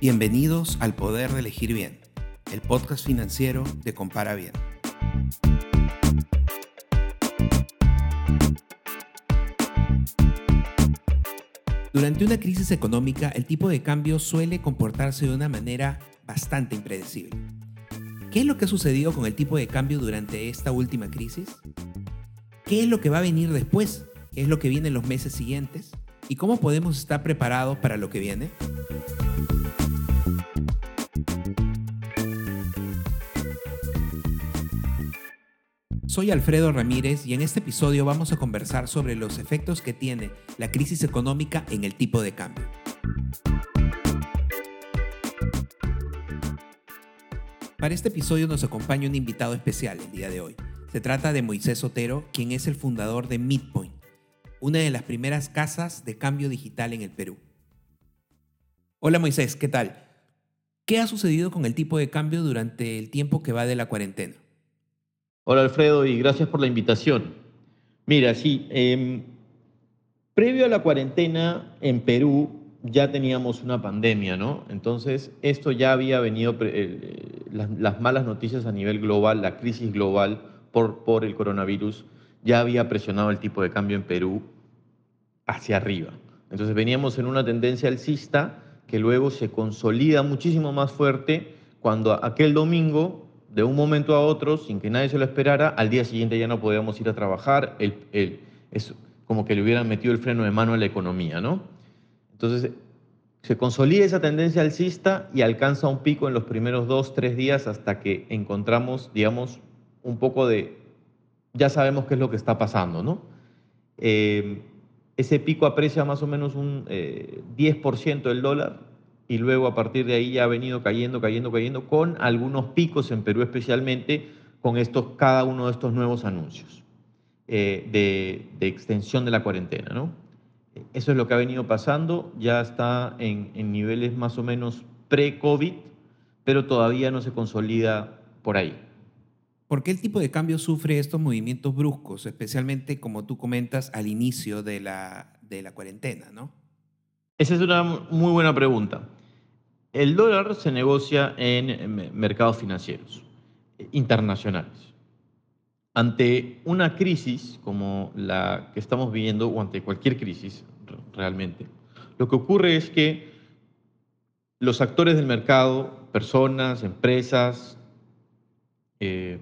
Bienvenidos al Poder de Elegir Bien, el podcast financiero de Compara Bien. Durante una crisis económica, el tipo de cambio suele comportarse de una manera bastante impredecible. ¿Qué es lo que ha sucedido con el tipo de cambio durante esta última crisis? ¿Qué es lo que va a venir después? ¿Qué es lo que viene en los meses siguientes? ¿Y cómo podemos estar preparados para lo que viene? Soy Alfredo Ramírez y en este episodio vamos a conversar sobre los efectos que tiene la crisis económica en el tipo de cambio. Para este episodio nos acompaña un invitado especial el día de hoy. Se trata de Moisés Otero, quien es el fundador de Midpoint, una de las primeras casas de cambio digital en el Perú. Hola Moisés, ¿qué tal? ¿Qué ha sucedido con el tipo de cambio durante el tiempo que va de la cuarentena? Hola Alfredo y gracias por la invitación. Mira, sí, em, previo a la cuarentena en Perú ya teníamos una pandemia, ¿no? Entonces, esto ya había venido, eh, las, malas noticias a nivel global, la crisis global por, por el coronavirus, ya había presionado el tipo de cambio en Perú hacia arriba. Entonces veníamos en una tendencia alcista que luego se consolida muchísimo más fuerte cuando aquel domingo de un momento a otro, sin que nadie se lo esperara, al día siguiente ya no podíamos ir a trabajar, es como que le hubieran metido el freno de mano a la economía, ¿no? Entonces, se consolida esa tendencia alcista y alcanza un pico en los primeros dos, tres días hasta que encontramos, digamos, un poco de, ya sabemos qué es lo que está pasando, ¿no? Eh, ese pico aprecia más o menos un 10% eh, del dólar, y luego a partir de ahí ya ha venido cayendo, cayendo, cayendo, con algunos picos en Perú especialmente, con estos, cada uno de estos nuevos anuncios eh, de, extensión de la cuarentena. ¿no? Eso es lo que ha venido pasando, ya está en, en niveles más o menos pre-COVID, pero todavía no se consolida por ahí. ¿Por qué el tipo de cambio sufre estos movimientos bruscos, especialmente como tú comentas al inicio de la, de la cuarentena, ¿no? Esa es una muy buena pregunta. El dólar se negocia en mercados financieros internacionales. Ante una crisis como la que estamos viviendo, o ante cualquier crisis realmente, lo que ocurre es que los actores del mercado, personas, empresas, eh,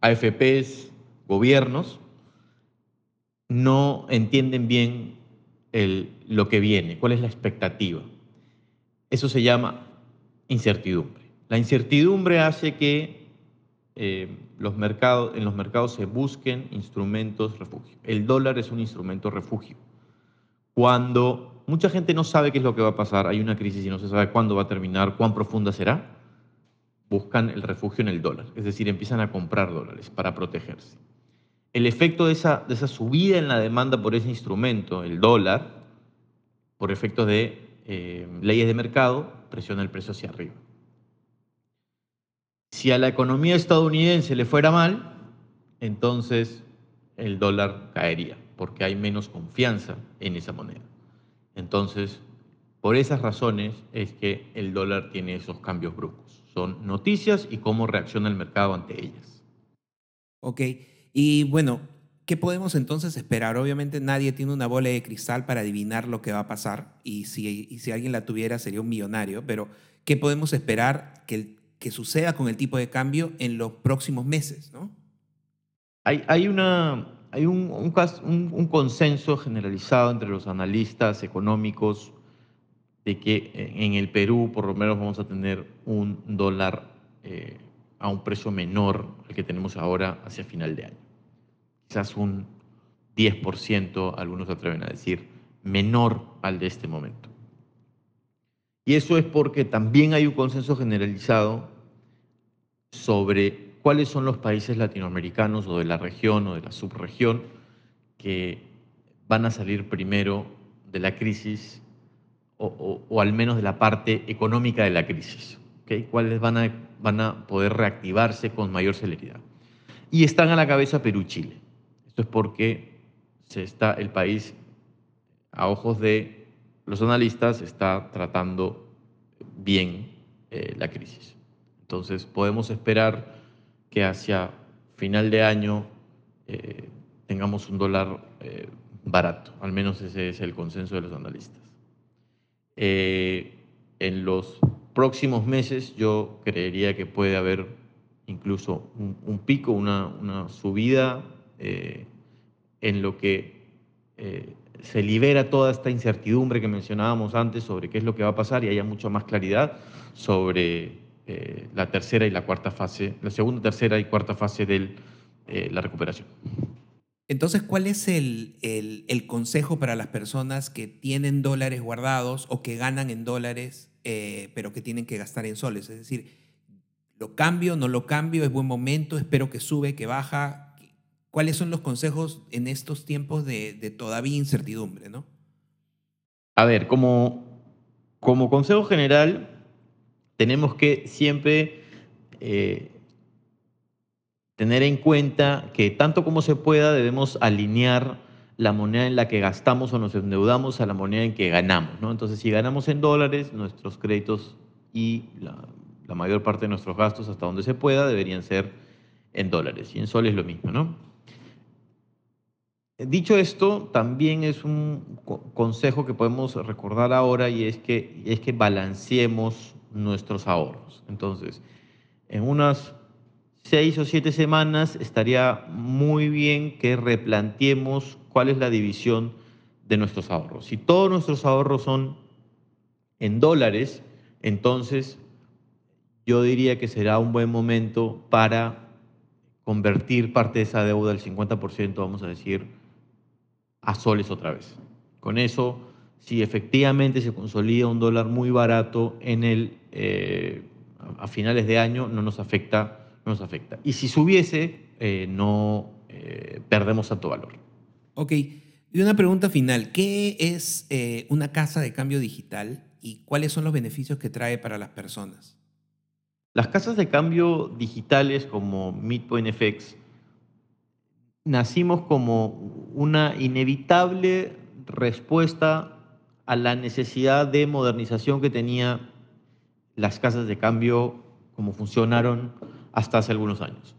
AFPs, gobiernos, no entienden bien lo que viene, cuál es la expectativa. Eso se llama incertidumbre. La incertidumbre hace que eh, los mercados, en los mercados se busquen instrumentos refugio. El dólar es un instrumento refugio. Cuando mucha gente no sabe qué es lo que va a pasar, hay una crisis y no se sabe cuándo va a terminar, cuán profunda será, buscan el refugio en el dólar. Es decir, empiezan a comprar dólares para protegerse. El efecto de esa, de esa subida en la demanda por ese instrumento, el dólar, por efectos de eh, leyes de mercado, presiona el precio hacia arriba. Si a la economía estadounidense le fuera mal, entonces el dólar caería, porque hay menos confianza en esa moneda. Entonces, por esas razones es que el dólar tiene esos cambios bruscos. Son noticias y cómo reacciona el mercado ante ellas. Ok, y bueno, ¿Qué podemos entonces esperar? Obviamente nadie tiene una bola de cristal para adivinar lo que va a pasar y si, alguien la tuviera sería un millonario, pero ¿qué podemos esperar que, suceda con el tipo de cambio en los próximos meses? Hay, un, consenso generalizado entre los analistas económicos de que en el Perú por lo menos vamos a tener un dólar eh, a un precio menor al que tenemos ahora hacia final de año quizás un 10%, algunos se atreven a decir, menor al de este momento. Y eso es porque también hay un consenso generalizado sobre cuáles son los países latinoamericanos o de la región o de la subregión que van a salir primero de la crisis o, al menos de la parte económica de la crisis. ¿Cuáles van a, van a poder reactivarse con mayor celeridad? Y están a la cabeza Perú-Chile. Esto es porque se está, el país, a ojos de los analistas, está tratando bien eh, la crisis. Entonces podemos esperar que hacia final de año eh, tengamos un dólar eh, barato, al menos ese es el consenso de los analistas. en los próximos meses yo creería que puede haber incluso un, pico, una, una subida en lo que se libera toda esta incertidumbre que mencionábamos antes sobre qué es lo que va a pasar y haya mucha más claridad sobre eh, la tercera y la cuarta fase, la segunda, tercera y cuarta fase de eh, la recuperación. Entonces, ¿cuál es el, consejo para las personas que tienen dólares guardados o que ganan en dólares, eh, pero que tienen que gastar en soles? Es decir, ¿lo cambio, no lo cambio? ¿Es buen momento? ¿Espero que sube, que baja? ¿Cuáles son los consejos en estos tiempos de, todavía incertidumbre? ¿no? A ver, como, como consejo general, tenemos que siempre eh, tener en cuenta que tanto como se pueda debemos alinear la moneda en la que gastamos o nos endeudamos a la moneda en que ganamos. ¿no? Entonces, si ganamos en dólares, nuestros créditos y la, la mayor parte de nuestros gastos, hasta donde se pueda, deberían ser en dólares. Y en soles lo mismo, ¿no? Dicho esto, también es un consejo que podemos recordar ahora y es que, es que balanceemos nuestros ahorros. Entonces, en unas seis o siete semanas estaría muy bien que replanteemos cuál es la división de nuestros ahorros. Si todos nuestros ahorros son en dólares, entonces yo diría que será un buen momento para convertir parte de esa deuda, el 50%, vamos a decir, a soles otra vez. Con eso, si efectivamente se consolida un dólar muy barato en el, eh, a finales de año, no nos afecta. No nos afecta. Y si subiese, eh, no eh, perdemos tanto valor. Ok. Y una pregunta final. ¿Qué es una casa de cambio digital y cuáles son los beneficios que trae para las personas? Las casas de cambio digitales como Midpoint FX nacimos como una inevitable respuesta a la necesidad de modernización que tenía las casas de cambio como funcionaron hasta hace algunos años.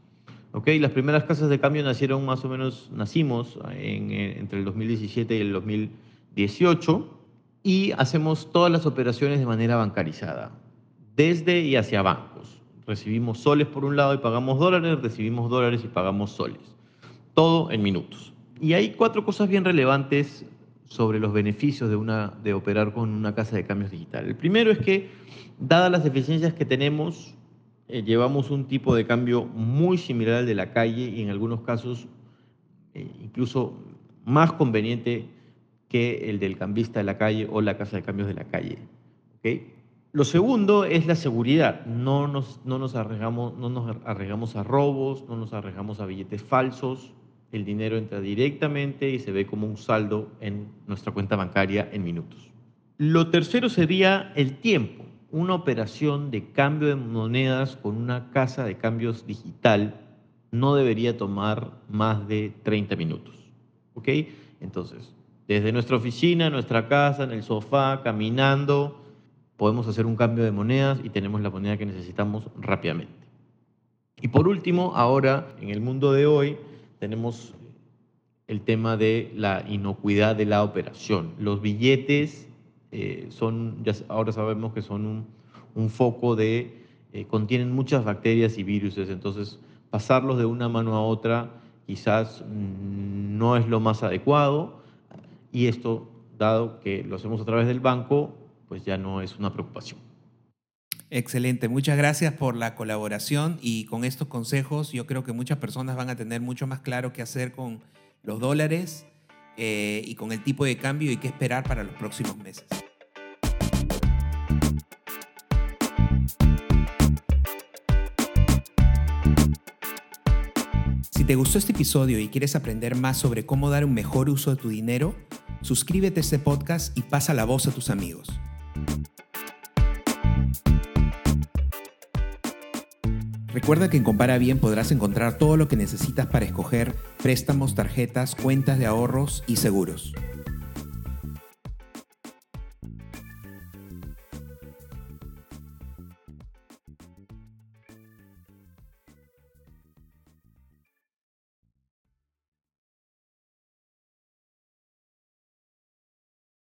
¿Okay? Las primeras casas de cambio nacieron más o menos, nacimos entre el 2017 y el 2018 y hacemos todas las operaciones de manera bancarizada, desde y hacia bancos. Recibimos soles por un lado y pagamos dólares, recibimos dólares y pagamos soles todo en minutos. Y hay cuatro cosas bien relevantes sobre los beneficios de, una, de operar con una casa de cambios digital. El primero es que, dadas las deficiencias que tenemos, eh, llevamos un tipo de cambio muy similar al de la calle y en algunos casos eh, incluso más conveniente que el del cambista de la calle o la casa de cambios de la calle. ¿okay? Lo segundo es la seguridad. No nos, no, nos arriesgamos, no nos arriesgamos a robos, no nos arriesgamos a billetes falsos, el dinero entra directamente y se ve como un saldo en nuestra cuenta bancaria en minutos. Lo tercero sería el tiempo. Una operación de cambio de monedas con una casa de cambios digital no debería tomar más de 30 minutos. ¿Ok? Entonces, desde nuestra oficina, nuestra casa, en el sofá, caminando, podemos hacer un cambio de monedas y tenemos la moneda que necesitamos rápidamente. Y por último, ahora, en el mundo de hoy, tenemos el tema de la inocuidad de la operación. Los billetes eh, son, ya ahora sabemos que son un, foco de, eh, contienen muchas bacterias y virus, entonces pasarlos de una mano a otra quizás no es lo más adecuado y esto, dado que lo hacemos a través del banco, pues ya no es una preocupación. Excelente, muchas gracias por la colaboración y con estos consejos yo creo que muchas personas van a tener mucho más claro qué hacer con los dólares eh, y con el tipo de cambio y qué esperar para los próximos meses. Si te gustó este episodio y quieres aprender más sobre cómo dar un mejor uso de tu dinero, suscríbete a este podcast y pasa la voz a tus amigos. Recuerda que en Compara Bien podrás encontrar todo lo que necesitas para escoger préstamos, tarjetas, cuentas de ahorros y seguros.